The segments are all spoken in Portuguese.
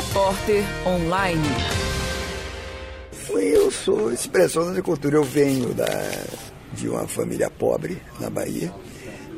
Repórter Online. Eu sou expressão da cultura. Eu venho da, de uma família pobre na Bahia.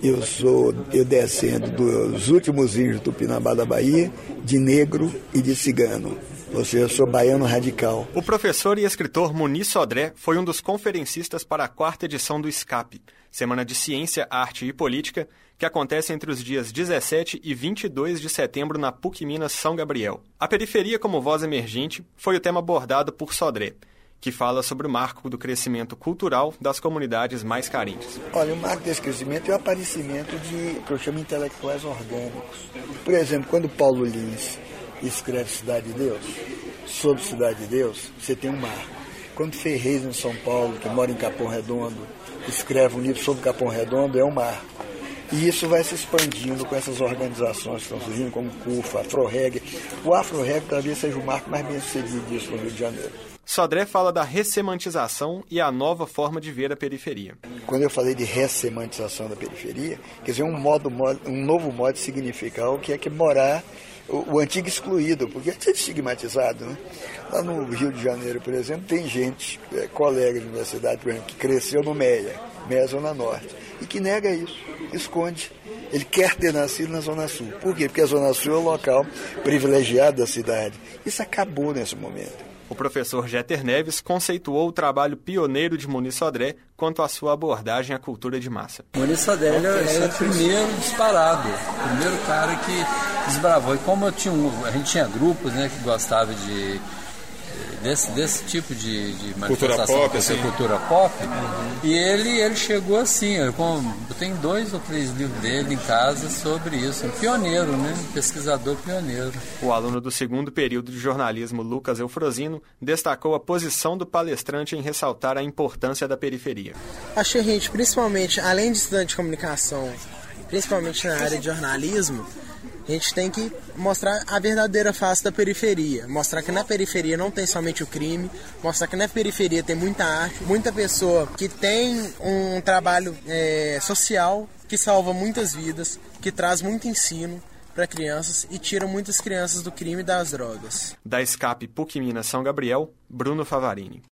Eu sou, eu descendo dos últimos índios do Tupinambá da Bahia, de negro e de cigano. Ou seja, eu sou baiano radical. O professor e escritor Muniz Sodré foi um dos conferencistas para a quarta edição do SCAP, Semana de Ciência, Arte e Política, que acontece entre os dias 17 e 22 de setembro na PUC Minas São Gabriel. A periferia como voz emergente foi o tema abordado por Sodré, que fala sobre o marco do crescimento cultural das comunidades mais carentes. Olha, o marco desse crescimento é o aparecimento de, que eu chamo de intelectuais orgânicos. Por exemplo, quando Paulo Lins escreve Cidade de Deus, sobre Cidade de Deus, você tem um marco. Quando Ferreira, em São Paulo, que mora em Capão Redondo, escreve um livro sobre Capão Redondo, é um marco. E isso vai se expandindo com essas organizações que estão surgindo, como CUFA, Afro-Reg. O Afro-Reg talvez seja o marco mais bem sucedido disso no Rio de Janeiro. Sodré fala da ressemantização e a nova forma de ver a periferia. Quando eu falei de ressemantização da periferia, quer dizer, um, modo, um novo modo de significar o que é que morar o, o antigo excluído, porque é estigmatizado. Né? Lá no Rio de Janeiro, por exemplo, tem gente, é, colega de universidade, por exemplo, que cresceu no Meia, Meia Zona Norte, e que nega isso, esconde. Ele quer ter nascido na Zona Sul. Por quê? Porque a Zona Sul é o local privilegiado da cidade. Isso acabou nesse momento. O professor Jeter Neves conceituou o trabalho pioneiro de Muniz Sodré quanto à sua abordagem à cultura de massa. Muniz Sodré é o primeiro disparado, o primeiro cara que desbravou. E como eu tinha um, a gente tinha grupos né, que gostavam de desse, desse tipo de, de manifestação cultura pop, assim. cultura pop. Uhum. E ele, ele chegou assim, eu, eu tenho dois ou três livros dele em casa sobre isso. Um pioneiro, né? Um pesquisador pioneiro. O aluno do segundo período de jornalismo, Lucas Eufrosino, destacou a posição do palestrante em ressaltar a importância da periferia. Achei, gente, principalmente, além de estudante de comunicação, principalmente na área de jornalismo, a gente tem que mostrar a verdadeira face da periferia. Mostrar que na periferia não tem somente o crime, mostrar que na periferia tem muita arte, muita pessoa que tem um trabalho é, social que salva muitas vidas, que traz muito ensino para crianças e tira muitas crianças do crime e das drogas. Da Escape PUC Minas São Gabriel, Bruno Favarini.